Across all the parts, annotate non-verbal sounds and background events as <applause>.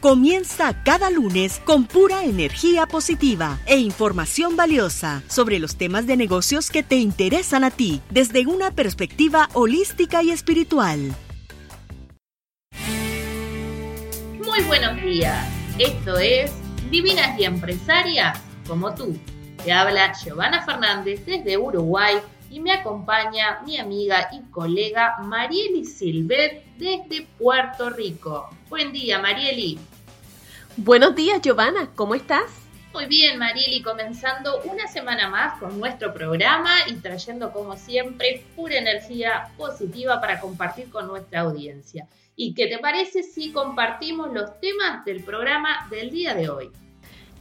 Comienza cada lunes con pura energía positiva e información valiosa sobre los temas de negocios que te interesan a ti desde una perspectiva holística y espiritual. Muy buenos días. Esto es Divinas y Empresarias como tú te habla Giovanna Fernández desde Uruguay y me acompaña mi amiga y colega Marieli Silvet desde Puerto Rico. Buen día, Marieli. Buenos días, Giovanna. ¿Cómo estás? Muy bien, Marieli, comenzando una semana más con nuestro programa y trayendo, como siempre, pura energía positiva para compartir con nuestra audiencia. ¿Y qué te parece si compartimos los temas del programa del día de hoy?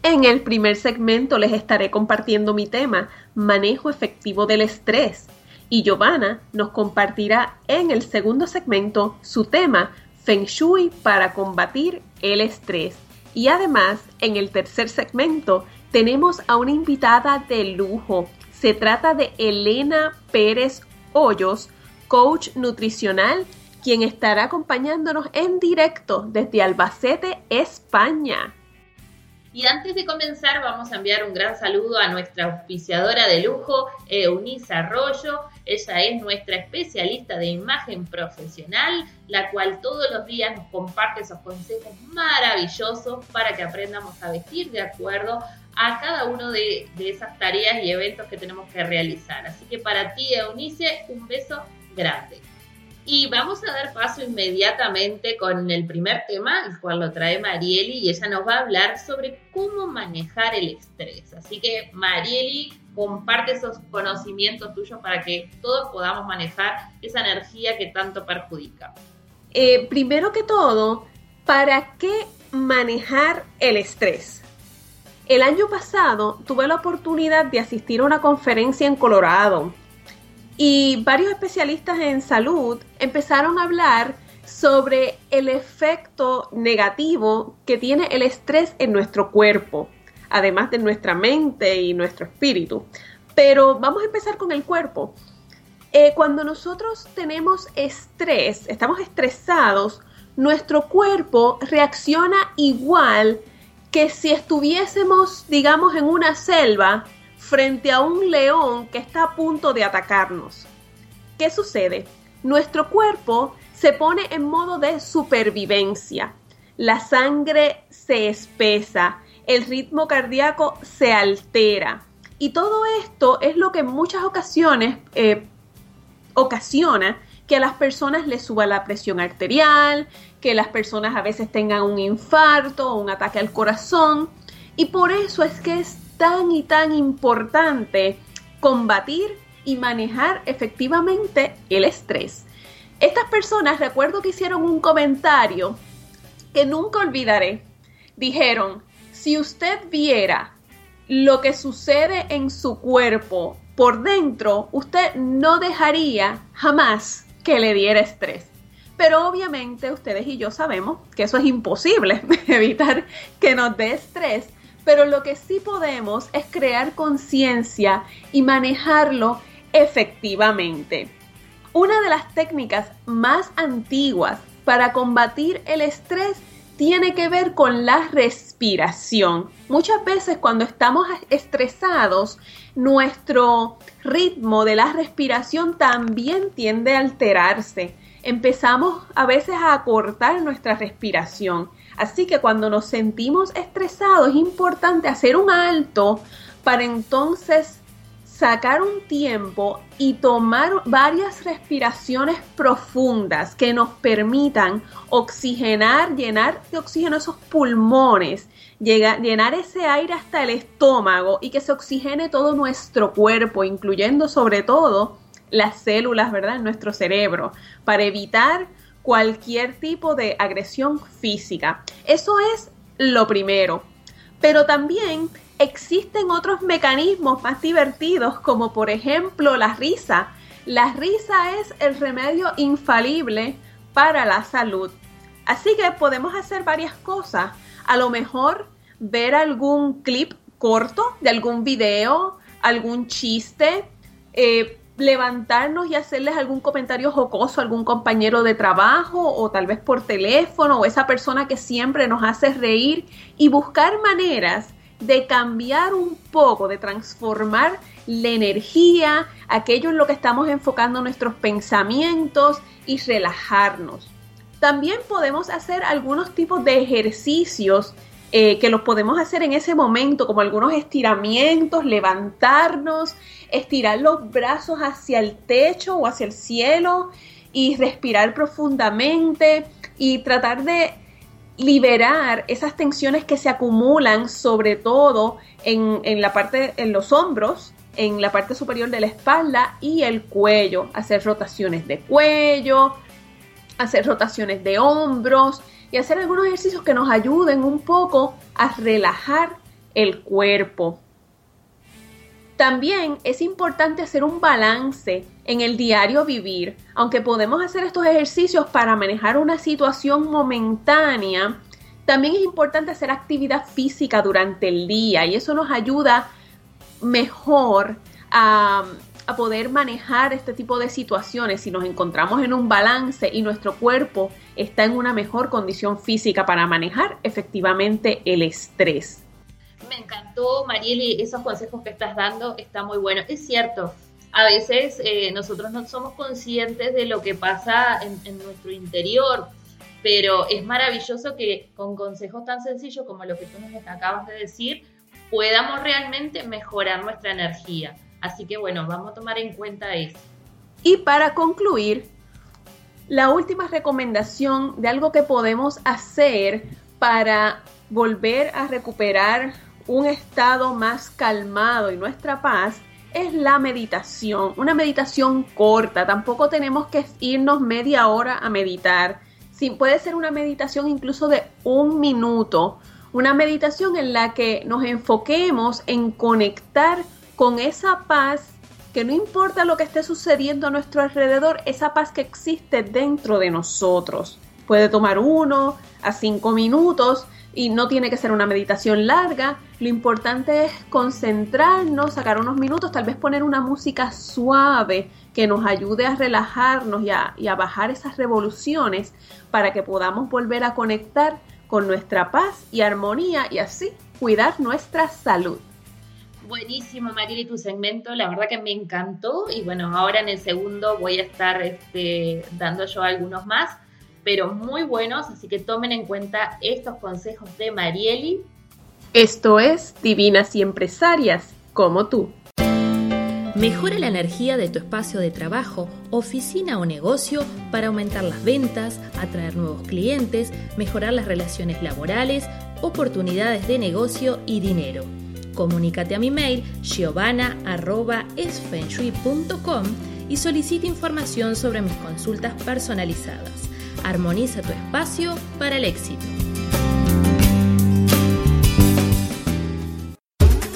En el primer segmento les estaré compartiendo mi tema, manejo efectivo del estrés. Y Giovanna nos compartirá en el segundo segmento su tema, Feng Shui para combatir el estrés. Y además, en el tercer segmento, tenemos a una invitada de lujo. Se trata de Elena Pérez Hoyos, coach nutricional, quien estará acompañándonos en directo desde Albacete, España. Y antes de comenzar vamos a enviar un gran saludo a nuestra auspiciadora de lujo, Eunice Arroyo. Ella es nuestra especialista de imagen profesional, la cual todos los días nos comparte esos consejos maravillosos para que aprendamos a vestir de acuerdo a cada uno de, de esas tareas y eventos que tenemos que realizar. Así que para ti, Eunice, un beso grande. Y vamos a dar paso inmediatamente con el primer tema, el cual lo trae Marieli, y ella nos va a hablar sobre cómo manejar el estrés. Así que, Marieli, comparte esos conocimientos tuyos para que todos podamos manejar esa energía que tanto perjudica. Eh, primero que todo, ¿para qué manejar el estrés? El año pasado tuve la oportunidad de asistir a una conferencia en Colorado y varios especialistas en salud empezaron a hablar sobre el efecto negativo que tiene el estrés en nuestro cuerpo, además de nuestra mente y nuestro espíritu. Pero vamos a empezar con el cuerpo. Eh, cuando nosotros tenemos estrés, estamos estresados, nuestro cuerpo reacciona igual que si estuviésemos, digamos, en una selva frente a un león que está a punto de atacarnos. ¿Qué sucede? Nuestro cuerpo se pone en modo de supervivencia. La sangre se espesa, el ritmo cardíaco se altera. Y todo esto es lo que en muchas ocasiones eh, ocasiona que a las personas les suba la presión arterial, que las personas a veces tengan un infarto o un ataque al corazón. Y por eso es que es tan y tan importante combatir y manejar efectivamente el estrés. Estas personas, recuerdo que hicieron un comentario que nunca olvidaré. Dijeron, si usted viera lo que sucede en su cuerpo por dentro, usted no dejaría jamás que le diera estrés. Pero obviamente ustedes y yo sabemos que eso es imposible, <laughs> evitar que nos dé estrés pero lo que sí podemos es crear conciencia y manejarlo efectivamente. Una de las técnicas más antiguas para combatir el estrés tiene que ver con la respiración. Muchas veces cuando estamos estresados, nuestro ritmo de la respiración también tiende a alterarse. Empezamos a veces a acortar nuestra respiración Así que cuando nos sentimos estresados es importante hacer un alto para entonces sacar un tiempo y tomar varias respiraciones profundas que nos permitan oxigenar, llenar de oxígeno esos pulmones, llenar ese aire hasta el estómago y que se oxigene todo nuestro cuerpo, incluyendo sobre todo las células, ¿verdad?, en nuestro cerebro, para evitar cualquier tipo de agresión física. Eso es lo primero. Pero también existen otros mecanismos más divertidos, como por ejemplo la risa. La risa es el remedio infalible para la salud. Así que podemos hacer varias cosas. A lo mejor ver algún clip corto de algún video, algún chiste, eh, levantarnos y hacerles algún comentario jocoso a algún compañero de trabajo o tal vez por teléfono o esa persona que siempre nos hace reír y buscar maneras de cambiar un poco, de transformar la energía, aquello en lo que estamos enfocando nuestros pensamientos y relajarnos. También podemos hacer algunos tipos de ejercicios eh, que los podemos hacer en ese momento, como algunos estiramientos, levantarnos, estirar los brazos hacia el techo o hacia el cielo y respirar profundamente y tratar de liberar esas tensiones que se acumulan sobre todo en, en, la parte, en los hombros, en la parte superior de la espalda y el cuello, hacer rotaciones de cuello, hacer rotaciones de hombros y hacer algunos ejercicios que nos ayuden un poco a relajar el cuerpo. También es importante hacer un balance en el diario vivir. Aunque podemos hacer estos ejercicios para manejar una situación momentánea, también es importante hacer actividad física durante el día y eso nos ayuda mejor a, a poder manejar este tipo de situaciones si nos encontramos en un balance y nuestro cuerpo está en una mejor condición física para manejar efectivamente el estrés me encantó, Marieli, esos consejos que estás dando, está muy bueno. Es cierto, a veces eh, nosotros no somos conscientes de lo que pasa en, nuestro interior, pero es maravilloso que con consejos tan sencillos como lo que tú nos acabas de decir, podamos realmente mejorar nuestra energía. Así que bueno, vamos a tomar en cuenta eso. Y para concluir, la última recomendación de algo que podemos hacer para volver a recuperar un estado más calmado y nuestra paz es la meditación, una meditación corta, tampoco tenemos que irnos media hora a meditar, sí, puede ser una meditación incluso de un minuto, una meditación en la que nos enfoquemos en conectar con esa paz que no importa lo que esté sucediendo a nuestro alrededor, esa paz que existe dentro de nosotros. Puede tomar uno a cinco minutos y no tiene que ser una meditación larga. Lo importante es concentrarnos, sacar unos minutos, tal vez poner una música suave que nos ayude a relajarnos y a, y a bajar esas revoluciones para que podamos volver a conectar con nuestra paz y armonía y así cuidar nuestra salud. Buenísimo, Marieli, tu segmento, la verdad que me encantó y bueno, ahora en el segundo voy a estar este, dando yo algunos más pero muy buenos, así que tomen en cuenta estos consejos de Marieli. Esto es Divinas y Empresarias, como tú. Mejora la energía de tu espacio de trabajo, oficina o negocio para aumentar las ventas, atraer nuevos clientes, mejorar las relaciones laborales, oportunidades de negocio y dinero. Comunícate a mi mail giovanna.esfenshui.com y solicita información sobre mis consultas personalizadas. Armoniza tu espacio para el éxito.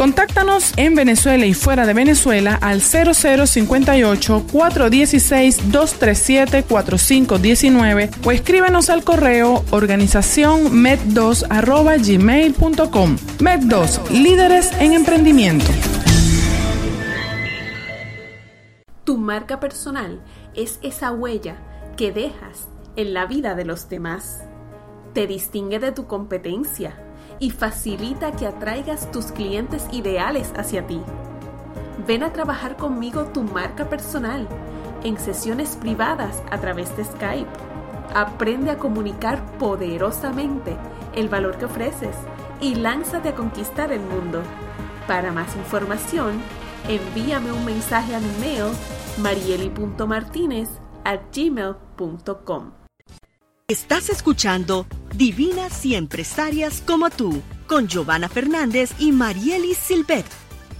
Contáctanos en Venezuela y fuera de Venezuela al 0058-416-237-4519 o escríbenos al correo organización med2 gmail.com. Med2, líderes en emprendimiento. Tu marca personal es esa huella que dejas en la vida de los demás. te distingue de tu competencia y facilita que atraigas tus clientes ideales hacia ti. Ven a trabajar conmigo tu marca personal en sesiones privadas a través de Skype. Aprende a comunicar poderosamente el valor que ofreces y lánzate a conquistar el mundo. Para más información, envíame un mensaje a mi mail gmail.com Estás escuchando Divinas y Empresarias como tú, con Giovanna Fernández y Marielis Silvet.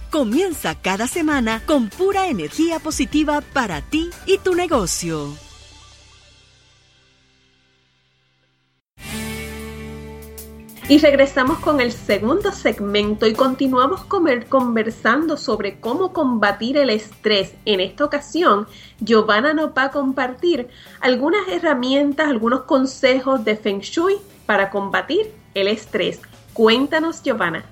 Comienza cada semana con pura energía positiva para ti y tu negocio. Y regresamos con el segundo segmento y continuamos conversando sobre cómo combatir el estrés. En esta ocasión, Giovanna nos va a compartir algunas herramientas, algunos consejos de Feng Shui para combatir el estrés. Cuéntanos, Giovanna.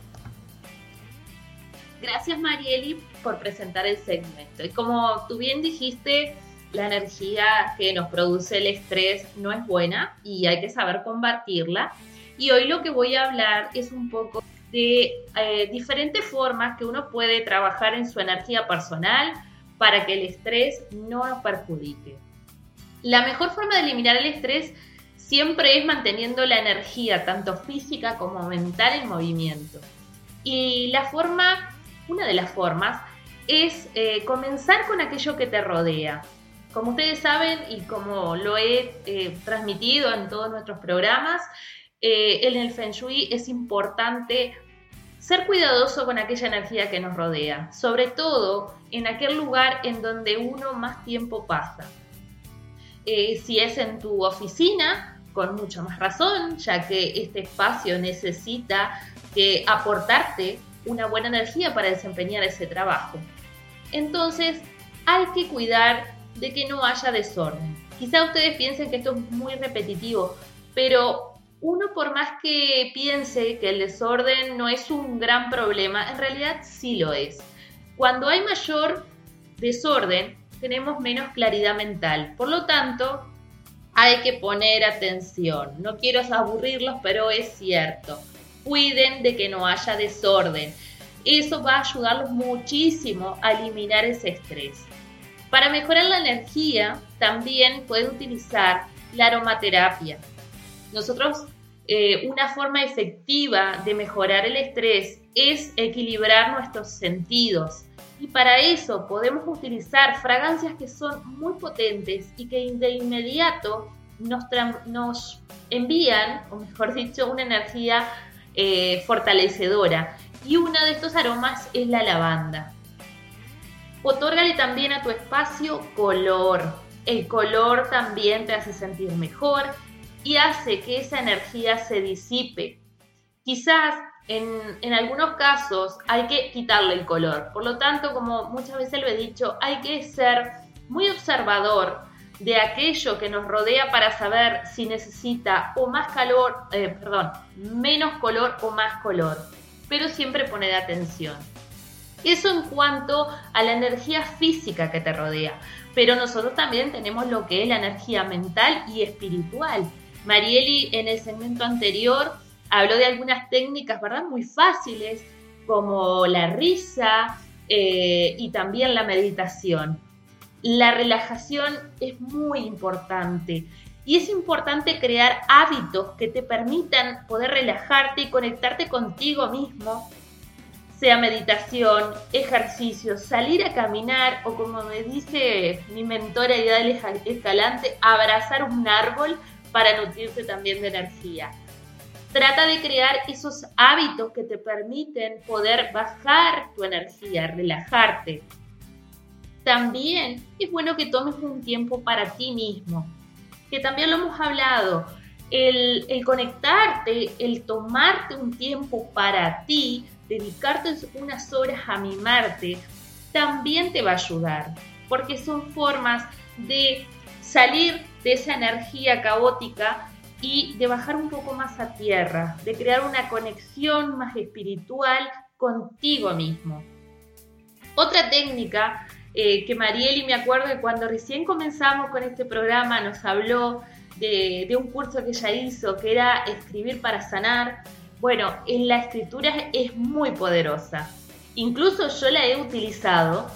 Gracias, Marieli, por presentar el segmento. Y como tú bien dijiste, la energía que nos produce el estrés no es buena y hay que saber combatirla y hoy lo que voy a hablar es un poco de eh, diferentes formas que uno puede trabajar en su energía personal para que el estrés no nos perjudique. La mejor forma de eliminar el estrés siempre es manteniendo la energía, tanto física como mental, en movimiento. Y la forma, una de las formas, es eh, comenzar con aquello que te rodea. Como ustedes saben y como lo he eh, transmitido en todos nuestros programas, eh, en el Feng Shui es importante ser cuidadoso con aquella energía que nos rodea, sobre todo en aquel lugar en donde uno más tiempo pasa. Eh, si es en tu oficina, con mucha más razón, ya que este espacio necesita que aportarte una buena energía para desempeñar ese trabajo. Entonces, hay que cuidar de que no haya desorden. Quizá ustedes piensen que esto es muy repetitivo, pero uno por más que piense que el desorden no es un gran problema, en realidad sí lo es. Cuando hay mayor desorden, tenemos menos claridad mental. Por lo tanto, hay que poner atención. No quiero aburrirlos, pero es cierto. Cuiden de que no haya desorden. Eso va a ayudarlos muchísimo a eliminar ese estrés. Para mejorar la energía, también pueden utilizar la aromaterapia. Nosotros, eh, una forma efectiva de mejorar el estrés es equilibrar nuestros sentidos. Y para eso podemos utilizar fragancias que son muy potentes y que de inmediato nos, nos envían, o mejor dicho, una energía eh, fortalecedora. Y uno de estos aromas es la lavanda. Otórgale también a tu espacio color. El color también te hace sentir mejor y hace que esa energía se disipe. Quizás en, algunos casos hay que quitarle el color. Por lo tanto, como muchas veces lo he dicho, hay que ser muy observador de aquello que nos rodea para saber si necesita o más calor, eh, perdón, menos color o más color. Pero siempre poner atención. Eso en cuanto a la energía física que te rodea. Pero nosotros también tenemos lo que es la energía mental y espiritual. Marieli en el segmento anterior habló de algunas técnicas, ¿verdad? Muy fáciles, como la risa eh, y también la meditación. La relajación es muy importante y es importante crear hábitos que te permitan poder relajarte y conectarte contigo mismo, sea meditación, ejercicio, salir a caminar o como me dice mi mentora Ideal Escalante, abrazar un árbol para nutrirse también de energía. Trata de crear esos hábitos que te permiten poder bajar tu energía, relajarte. También es bueno que tomes un tiempo para ti mismo, que también lo hemos hablado. El, el conectarte, el tomarte un tiempo para ti, dedicarte unas horas a mimarte, también te va a ayudar, porque son formas de salir de esa energía caótica y de bajar un poco más a tierra, de crear una conexión más espiritual contigo mismo. Otra técnica eh, que Marieli me acuerdo que cuando recién comenzamos con este programa nos habló de, un curso que ella hizo, que era escribir para sanar. Bueno, en la escritura es muy poderosa. Incluso yo la he utilizado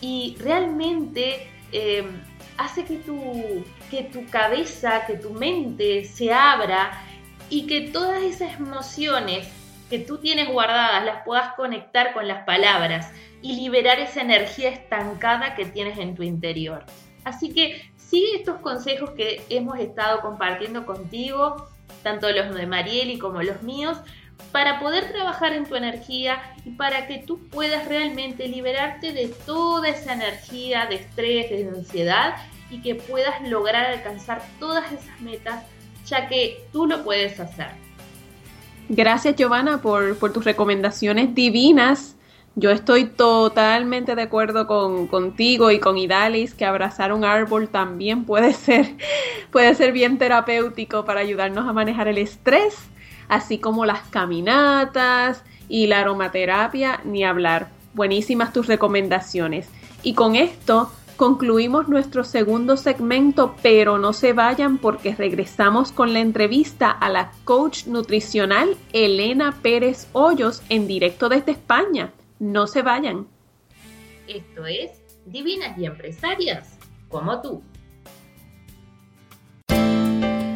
y realmente eh, hace que tu, que tu cabeza, que tu mente se abra y que todas esas emociones que tú tienes guardadas las puedas conectar con las palabras y liberar esa energía estancada que tienes en tu interior. Así que sigue estos consejos que hemos estado compartiendo contigo, tanto los de Marieli como los míos, para poder trabajar en tu energía y para que tú puedas realmente liberarte de toda esa energía de estrés, de ansiedad y que puedas lograr alcanzar todas esas metas, ya que tú lo puedes hacer. Gracias Giovanna por, tus recomendaciones divinas. Yo estoy totalmente de acuerdo con, contigo y con Idalis que abrazar un árbol también puede ser, <laughs> puede ser bien terapéutico para ayudarnos a manejar el estrés, así como las caminatas y la aromaterapia, ni hablar. Buenísimas tus recomendaciones. Y con esto Concluimos nuestro segundo segmento, pero no se vayan porque regresamos con la entrevista a la coach nutricional Elena Pérez Hoyos en directo desde España. No se vayan. Esto es Divinas y Empresarias como tú.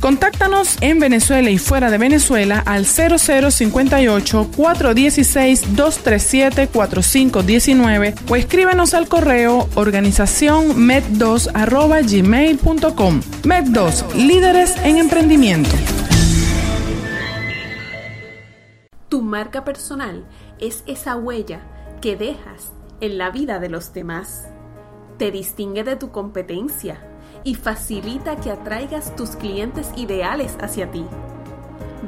Contáctanos en Venezuela y fuera de Venezuela al 0058-416-237-4519 o escríbenos al correo organización med2.gmail.com. Med2, líderes en emprendimiento. Tu marca personal es esa huella que dejas en la vida de los demás. Te distingue de tu competencia y facilita que atraigas tus clientes ideales hacia ti.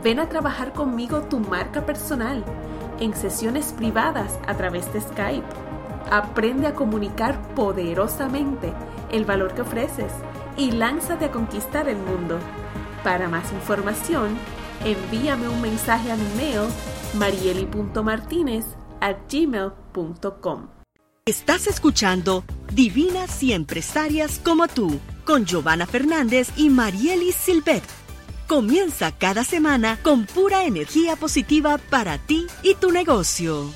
Ven a trabajar conmigo tu marca personal en sesiones privadas a través de Skype. Aprende a comunicar poderosamente el valor que ofreces y lánzate a conquistar el mundo. Para más información, envíame un mensaje a mi mail gmail.com Estás escuchando Divinas y Empresarias como tú con Giovanna Fernández y Marielis Silvet. Comienza cada semana con pura energía positiva para ti y tu negocio.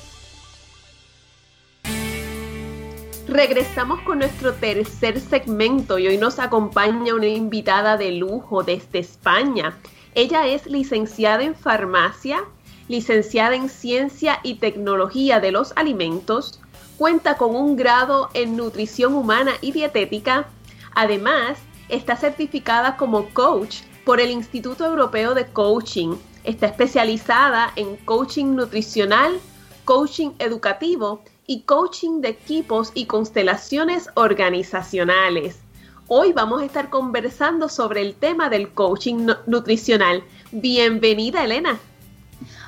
Regresamos con nuestro tercer segmento y hoy nos acompaña una invitada de lujo desde España. Ella es licenciada en farmacia, licenciada en ciencia y tecnología de los alimentos, cuenta con un grado en nutrición humana y dietética Además, está certificada como coach por el Instituto Europeo de Coaching. Está especializada en coaching nutricional, coaching educativo y coaching de equipos y constelaciones organizacionales. Hoy vamos a estar conversando sobre el tema del coaching nutricional. Bienvenida, Elena.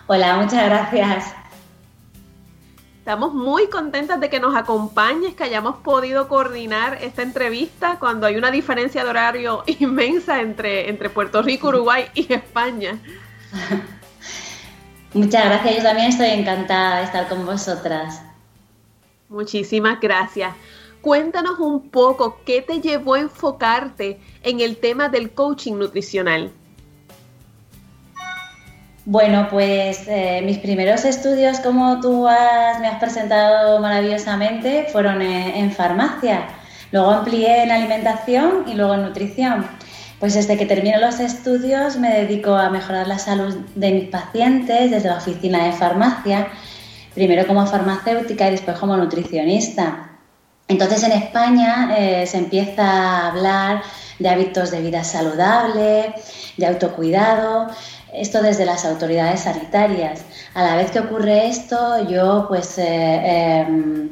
Hola, muchas gracias. Estamos muy contentas de que nos acompañes, que hayamos podido coordinar esta entrevista cuando hay una diferencia de horario <laughs> inmensa entre, entre Puerto Rico, Uruguay y España. <laughs> Muchas gracias, yo también estoy encantada de estar con vosotras. Muchísimas gracias. Cuéntanos un poco qué te llevó a enfocarte en el tema del coaching nutricional. Bueno, pues eh, mis primeros estudios, como tú me has presentado maravillosamente, fueron en, farmacia. Luego amplié en alimentación y luego en nutrición. Pues desde que termino los estudios me dedico a mejorar la salud de mis pacientes desde la oficina de farmacia, primero como farmacéutica y después como nutricionista. Entonces en España eh, se empieza a hablar de hábitos de vida saludable, de autocuidado, esto desde las autoridades sanitarias. A la vez que ocurre esto, yo pues... Eh, em,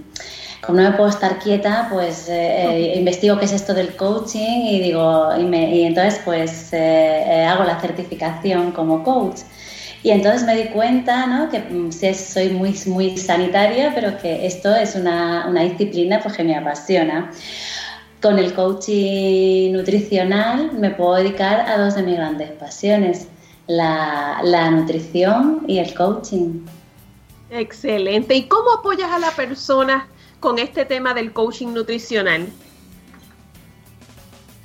como no me puedo estar quieta, pues eh, investigo qué es esto del coaching y digo, y, entonces pues hago la certificación como coach. Y entonces me di cuenta ¿no? que mm, soy muy, muy sanitaria, pero que esto es una, una disciplina pues, que me apasiona. Con el coaching nutricional me puedo dedicar a dos de mis grandes pasiones, la, la nutrición y el coaching. Excelente. ¿Y cómo apoyas a la persona con este tema del coaching nutricional?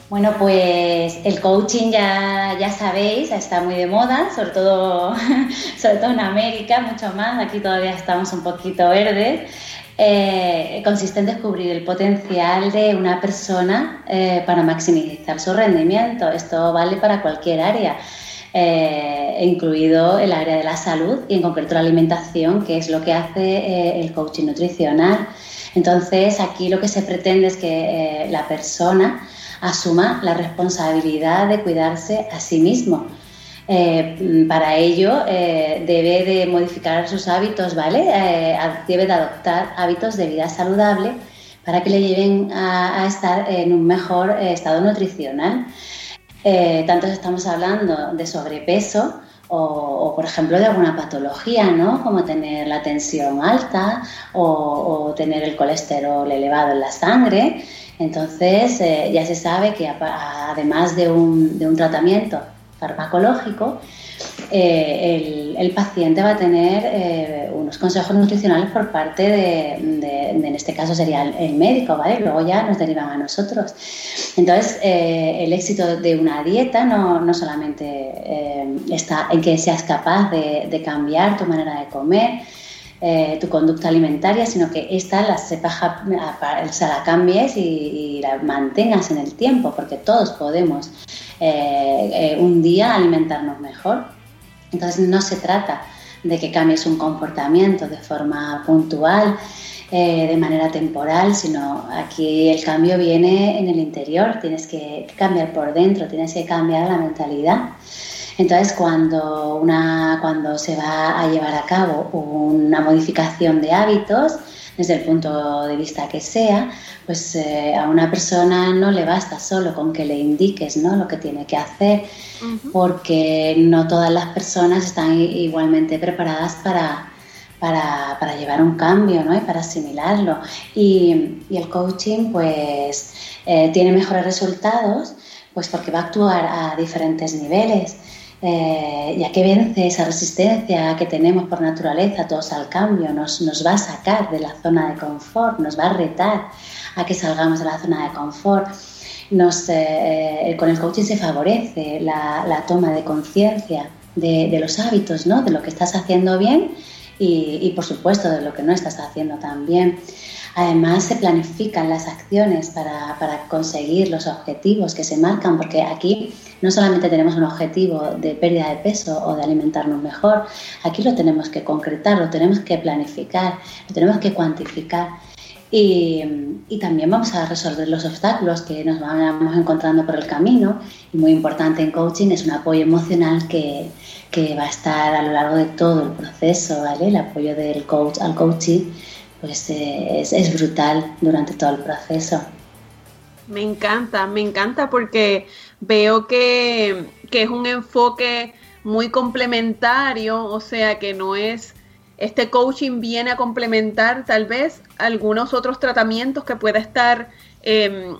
Bueno, pues el coaching ya, ya sabéis, está muy de moda, sobre todo, <laughs> sobre todo en América, mucho más, aquí todavía estamos un poquito verdes. Eh, consiste en descubrir el potencial de una persona eh, para maximizar su rendimiento. Esto vale para cualquier área, eh, incluido el área de la salud y en concreto la alimentación, que es lo que hace el coaching nutricional. Entonces, aquí lo que se pretende es que la persona asuma la responsabilidad de cuidarse a sí mismo. Eh, para ello eh, debe de modificar sus hábitos, ¿vale? Eh, debe de adoptar hábitos de vida saludable para que le lleven a, estar en un mejor estado nutricional. tanto estamos hablando de sobrepeso o, por ejemplo, de alguna patología, ¿no? Como tener la tensión alta o tener el colesterol elevado en la sangre. Entonces, ya se sabe que además de un, de un tratamiento farmacológico, eh, el, paciente va a tener eh, unos consejos nutricionales por parte de, en este caso sería el, médico, ¿vale? Luego ya nos derivan a nosotros. Entonces, el éxito de una dieta no, no solamente está en que seas capaz de, cambiar tu manera de comer, eh, tu conducta alimentaria, sino que esta la, sepa, se la cambies y, la mantengas en el tiempo, porque todos podemos eh, eh, un día alimentarnos mejor. Entonces no se trata de que cambies un comportamiento de forma puntual, de manera temporal, sino aquí el cambio viene en el interior, tienes que cambiar por dentro, tienes que cambiar la mentalidad. Entonces, cuando, una, cuando se va a llevar a cabo una modificación de hábitos, desde el punto de vista que sea, pues eh, a una persona no le basta solo con que le indiques ¿no? lo que tiene que hacer, porque no todas las personas están igualmente preparadas para, para, llevar un cambio ¿no? y para asimilarlo. Y, el coaching pues eh, tiene mejores resultados pues porque va a actuar a diferentes niveles eh, ya que vence esa resistencia que tenemos por naturaleza todos al cambio, nos, nos, va a sacar de la zona de confort, nos va a retar a que salgamos de la zona de confort. Eh, con el coaching se favorece la, toma de conciencia de, los hábitos, ¿no? de lo que estás haciendo bien y, por supuesto de lo que no estás haciendo tan bien. Además, se planifican las acciones para, conseguir los objetivos que se marcan, porque aquí no solamente tenemos un objetivo de pérdida de peso o de alimentarnos mejor, aquí lo tenemos que concretar, lo tenemos que planificar, lo tenemos que cuantificar. Y, y, también vamos a resolver los obstáculos que nos vamos encontrando por el camino. Y muy importante en coaching es un apoyo emocional que, que va a estar a lo largo de todo el proceso, ¿vale? El apoyo del coach al coaching pues eh, es, brutal durante todo el proceso. Me encanta, me encanta porque veo que, es un enfoque muy complementario, o sea que no es, este coaching viene a complementar tal vez algunos otros tratamientos que pueda estar em,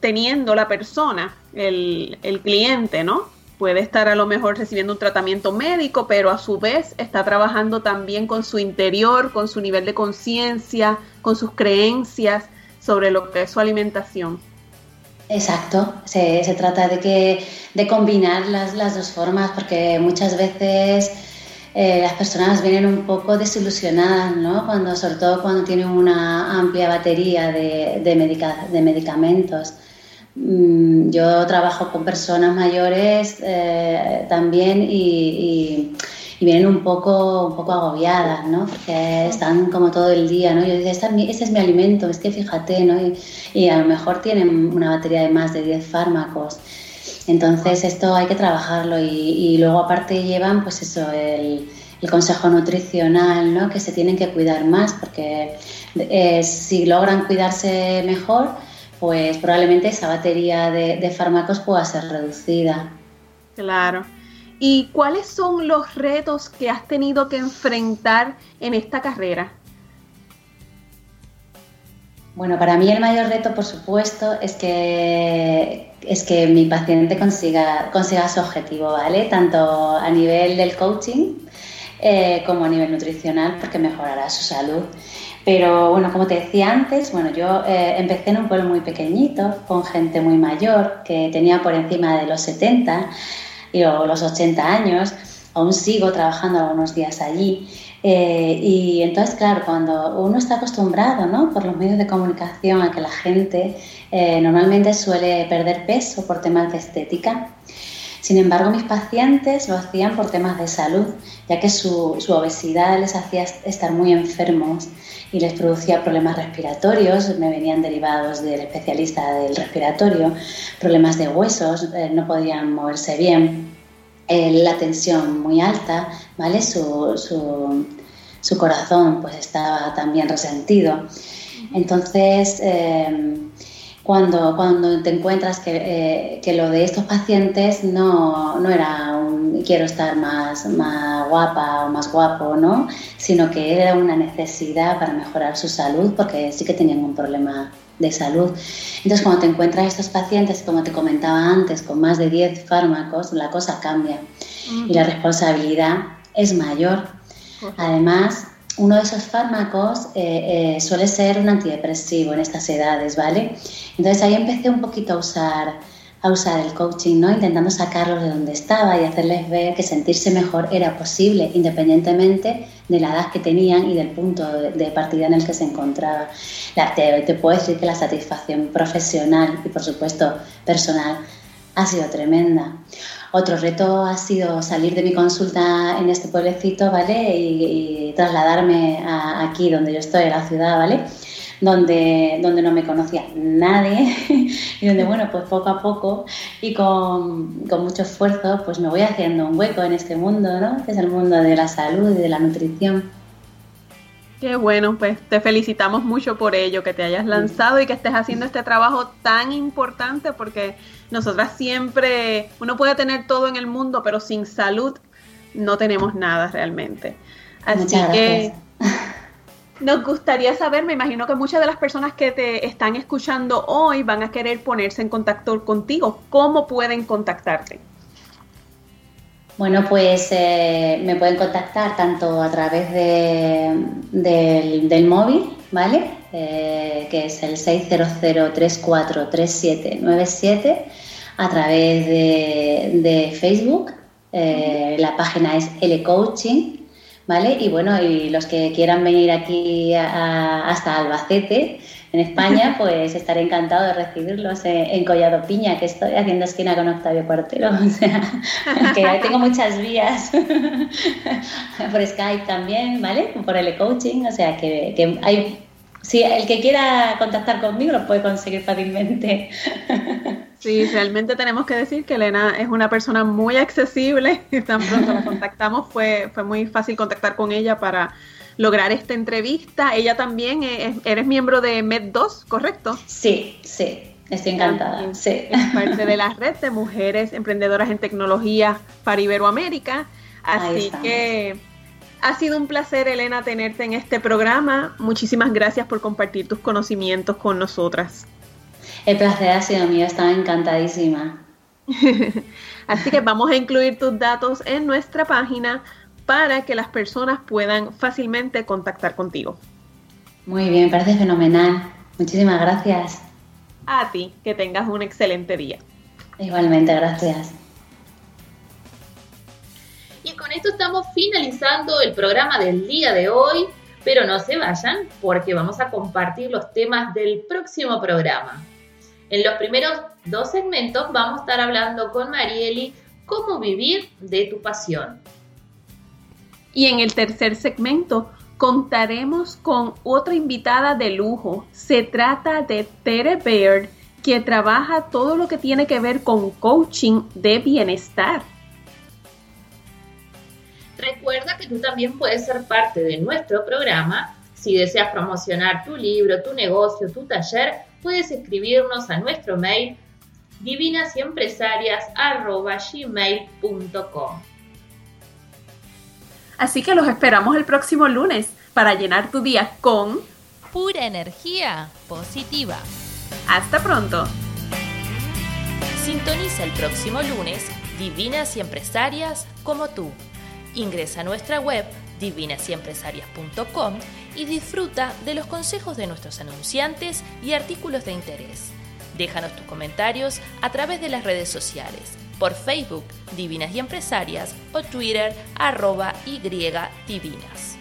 teniendo la persona, el, el cliente, ¿no? puede estar a lo mejor recibiendo un tratamiento médico, pero a su vez está trabajando también con su interior, con su nivel de conciencia, con sus creencias sobre lo que es su alimentación. Exacto, se, trata de, que, de combinar las, las dos formas, porque muchas veces eh, las personas vienen un poco desilusionadas, ¿no? Cuando, sobre todo cuando tienen una amplia batería de, de medicamentos. Mm, yo trabajo con personas mayores eh, también y, y vienen un poco, un poco agobiadas, ¿no? Porque están como todo el día, ¿no? Yo digo, este es mi alimento, es que fíjate, ¿no? Y, a lo mejor tienen una batería de más de 10 fármacos. Entonces esto hay que trabajarlo y, luego aparte llevan pues eso, el, consejo nutricional, ¿no? Que se tienen que cuidar más porque eh, si logran cuidarse mejor, pues probablemente esa batería de, fármacos pueda ser reducida. Claro. ¿Y cuáles son los retos que has tenido que enfrentar en esta carrera? Bueno, para mí el mayor reto, por supuesto, es que, es que mi paciente consiga, consiga su objetivo, ¿vale? Tanto a nivel del coaching eh, como a nivel nutricional, porque mejorará su salud. Pero bueno, como te decía antes, bueno, yo eh, empecé en un pueblo muy pequeñito, con gente muy mayor, que tenía por encima de los 70 y, o los 80 años. Aún sigo trabajando algunos días allí. Eh, y entonces, claro, cuando uno está acostumbrado ¿no? por los medios de comunicación a que la gente eh, normalmente suele perder peso por temas de estética, sin embargo, mis pacientes lo hacían por temas de salud, ya que su, su obesidad les hacía estar muy enfermos y les producía problemas respiratorios, me venían derivados del especialista del respiratorio, problemas de huesos, eh, no podían moverse bien, eh, la tensión muy alta, ¿vale? Su, su, corazón pues estaba también resentido. Entonces, eh, cuando, cuando te encuentras que, que, lo de estos pacientes no, no era un quiero estar más, más guapa o más guapo, ¿no? sino que era una necesidad para mejorar su salud porque sí que tenían un problema de salud. Entonces, cuando te encuentras estos pacientes, como te comentaba antes, con más de 10 fármacos, la cosa cambia y la responsabilidad es mayor. Además, uno de esos fármacos eh, eh, suele ser un antidepresivo en estas edades, ¿vale? Entonces ahí empecé un poquito a usar, a usar el coaching, ¿no? Intentando sacarlos de donde estaba y hacerles ver que sentirse mejor era posible, independientemente de la edad que tenían y del punto de, partida en el que se encontraba. te, te puedo decir que la satisfacción profesional y, por supuesto, personal ha sido tremenda. Otro reto ha sido salir de mi consulta en este pueblecito, ¿vale? Y, trasladarme a, aquí donde yo estoy, en la ciudad, ¿vale? Donde, donde no me conocía nadie <laughs> y donde, bueno, pues poco a poco y con, con, mucho esfuerzo, pues me voy haciendo un hueco en este mundo, ¿no? Que es el mundo de la salud y de la nutrición. Qué bueno, pues te felicitamos mucho por ello, que te hayas lanzado y que estés haciendo este trabajo tan importante porque nosotras siempre, uno puede tener todo en el mundo, pero sin salud no tenemos nada realmente. Así que nos gustaría saber, me imagino que muchas de las personas que te están escuchando hoy van a querer ponerse en contacto contigo. ¿Cómo pueden contactarte? Bueno, pues eh, me pueden contactar tanto a través del, móvil, ¿vale? Eh, que es el 600343797, a través de, Facebook. Eh, la página es L Coaching, ¿vale? Y bueno, y los que quieran venir aquí hasta Albacete, en España, <laughs> pues estaré encantado de recibirlos en Collado Piña, que estoy haciendo esquina con Octavio Cuartero. <laughs> O sea, que tengo muchas vías <laughs> por Skype también, ¿vale? Por el coaching, o sea que, que hay. Si el que quiera contactar conmigo lo puede conseguir fácilmente. Sí, realmente tenemos que decir que Elena es una persona muy accesible. <laughs> Tan pronto la contactamos, fue, fue muy fácil contactar con ella para lograr esta entrevista. Ella también es, eres miembro de Med2, ¿correcto? Sí, sí. Estoy encantada. Sí. Es parte de la red de mujeres emprendedoras en tecnología para Iberoamérica. Así que ha sido un placer, Elena, tenerte en este programa. Muchísimas gracias por compartir tus conocimientos con nosotras. El placer ha sido mío, estaba encantadísima. <laughs> Así que vamos a incluir tus datos en nuestra página para que las personas puedan fácilmente contactar contigo. Muy bien, parece fenomenal. Muchísimas gracias. A ti, que tengas un excelente día. Igualmente, gracias. Y con esto estamos finalizando el programa del día de hoy, pero no se vayan porque vamos a compartir los temas del próximo programa. En los primeros dos segmentos vamos a estar hablando con Marieli cómo vivir de tu pasión. Y en el tercer segmento contaremos con otra invitada de lujo. Se trata de Tere Baird, que trabaja todo lo que tiene que ver con coaching de bienestar. Recuerda que tú también puedes ser parte de nuestro programa. Si deseas promocionar tu libro, tu negocio, tu taller, puedes escribirnos a nuestro mail divinasyempresarias.gmail.com Así que los esperamos el próximo lunes para llenar tu día con pura energía positiva. Hasta pronto. Sintoniza el próximo lunes Divinas y Empresarias como tú. Ingresa a nuestra web divinasyempresarias.com y disfruta de los consejos de nuestros anunciantes y artículos de interés. Déjanos tus comentarios a través de las redes sociales, por Facebook Divinas y Empresarias o Twitter arroba y divinas.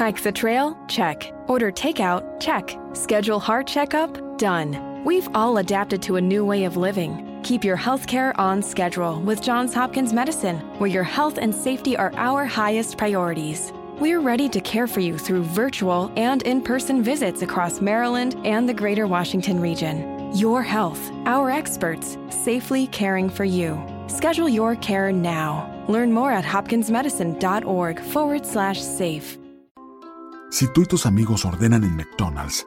Hike the trail? Check. Order takeout? Check. Schedule heart checkup? Done. We've all adapted to a new way of living. Keep your healthcare on schedule with Johns Hopkins Medicine, where your health and safety are our highest priorities. We're ready to care for you through virtual and in person visits across Maryland and the greater Washington region. Your health, our experts, safely caring for you. Schedule your care now. Learn more at hopkinsmedicine.org forward slash safe. Si tú y tus amigos ordenan en McDonald's,